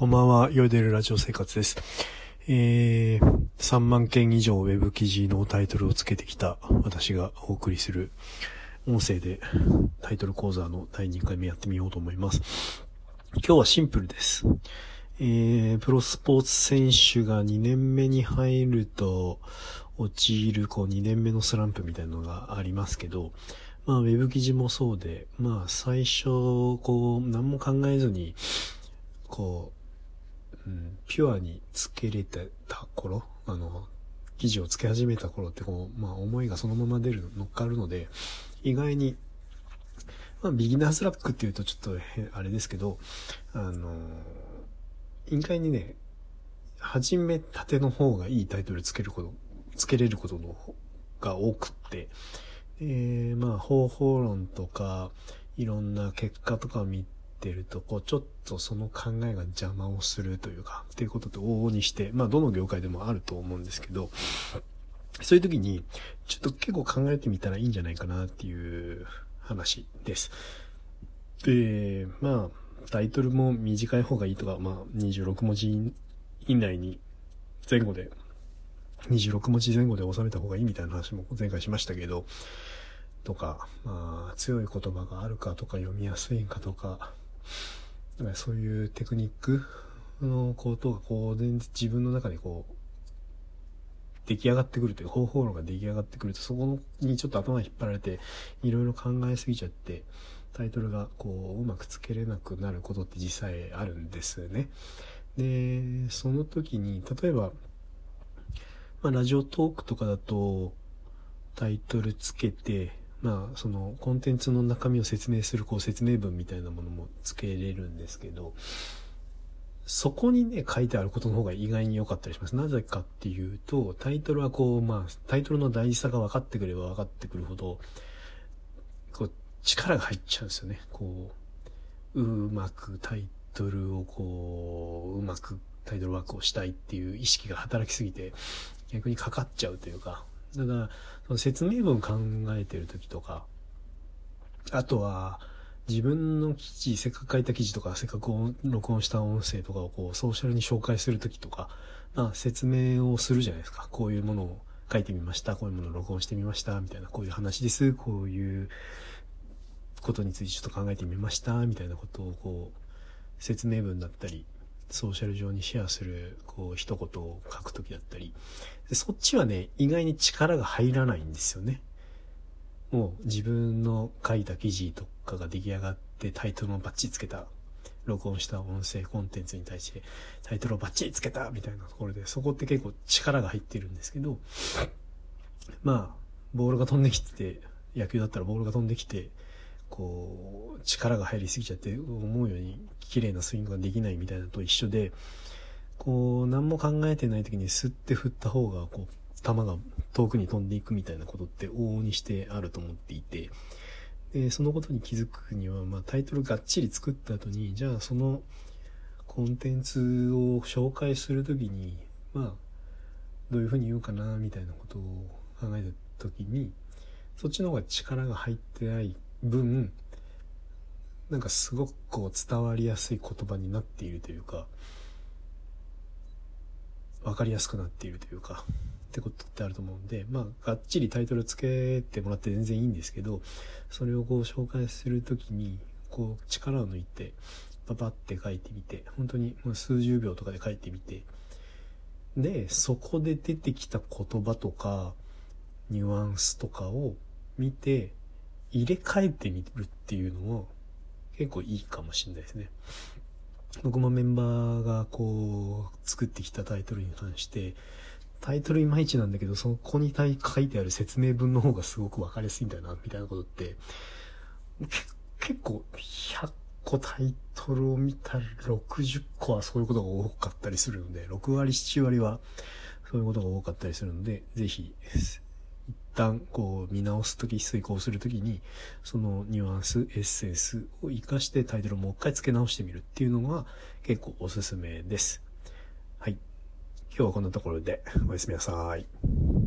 こんばんは、ヨイデルラジオ生活です。えー、3万件以上ウェブ記事のタイトルをつけてきた私がお送りする音声でタイトル講座の第2回目やってみようと思います。今日はシンプルです。えー、プロスポーツ選手が2年目に入ると陥るこう2年目のスランプみたいなのがありますけど、まあウェブ記事もそうで、まあ最初こう何も考えずにこうん、ピュアにつけれてた頃、あの、記事をつけ始めた頃ってこう、まあ思いがそのまま出る、乗っかるので、意外に、まあビギナーズラックっていうとちょっとあれですけど、あの、意外にね、始めたての方がいいタイトルつけること、つけれることのが多くって、えー、まあ方法論とか、いろんな結果とかを見てると、こう、ちょっとその考えが邪魔をするというか、っていうことって往々にして、まあ、どの業界でもあると思うんですけど、そういう時に、ちょっと結構考えてみたらいいんじゃないかなっていう話です。で、まあ、タイトルも短い方がいいとか、まあ、26文字以内に、前後で、26文字前後で収めた方がいいみたいな話も前回しましたけど、とか、まあ、強い言葉があるかとか読みやすいかとか、だからそういうテクニックのことがこう、全然自分の中でこう、出来上がってくるという方法論が出来上がってくると、そこにちょっと頭が引っ張られて、いろいろ考えすぎちゃって、タイトルがこう、うまくつけれなくなることって実際あるんですね。で、その時に、例えば、まあ、ラジオトークとかだと、タイトルつけて、まあ、そのコンテンツの中身を説明するこう説明文みたいなものもつけれるんですけど、そこにね、書いてあることの方が意外に良かったりします。なぜかっていうと、タイトルはこう、まあ、タイトルの大事さが分かってくれば分かってくるほど、こう、力が入っちゃうんですよね。こう、うまくタイトルをこう、うまくタイトルワークをしたいっていう意識が働きすぎて、逆にかかっちゃうというか、だから、その説明文考えてる時とか、あとは、自分の記事、せっかく書いた記事とか、せっかく録音した音声とかをこう、ソーシャルに紹介する時とか、まあ、説明をするじゃないですか。こういうものを書いてみました。こういうものを録音してみました。みたいな、こういう話です。こういうことについてちょっと考えてみました。みたいなことをこう、説明文だったり、ソーシャル上にシェアする、こう、一言を書くときだったり。そっちはね、意外に力が入らないんですよね。もう自分の書いた記事とかが出来上がってタイトルもバッチリつけた、録音した音声コンテンツに対してタイトルをバッチリつけたみたいなところで、そこって結構力が入ってるんですけど、まあ、ボールが飛んできて、野球だったらボールが飛んできて、こう、力が入りすぎちゃって、思うように綺麗なスイングができないみたいなと一緒で、こう、何も考えてない時にスッて振った方が、こう、球が遠くに飛んでいくみたいなことって往々にしてあると思っていて、で、そのことに気づくには、まあ、タイトルがっちり作った後に、じゃあそのコンテンツを紹介するときに、まあ、どういうふうに言うかな、みたいなことを考えたときに、そっちの方が力が入ってない分、なんかすごくこう伝わりやすい言葉になっているというか、わかりやすくなっているというか、ってことってあると思うんで、まあ、がっちりタイトルつけてもらって全然いいんですけど、それをこう紹介するときに、こう力を抜いて、パパって書いてみて、本当にもう数十秒とかで書いてみて、で、そこで出てきた言葉とか、ニュアンスとかを見て、入れ替えてみるっていうのも結構いいかもしれないですね。僕もメンバーがこう作ってきたタイトルに関して、タイトルいまいちなんだけど、そこに書いてある説明文の方がすごくわかりやすいんだよな、みたいなことって、結構100個タイトルを見たら60個はそういうことが多かったりするので、6割7割はそういうことが多かったりするので、ぜひ、一旦こう見直すとき、遂行するときに、そのニュアンス、エッセンスを活かしてタイトルをもう一回付け直してみるっていうのが結構おすすめです。はい。今日はこんなところでおやすみなさい。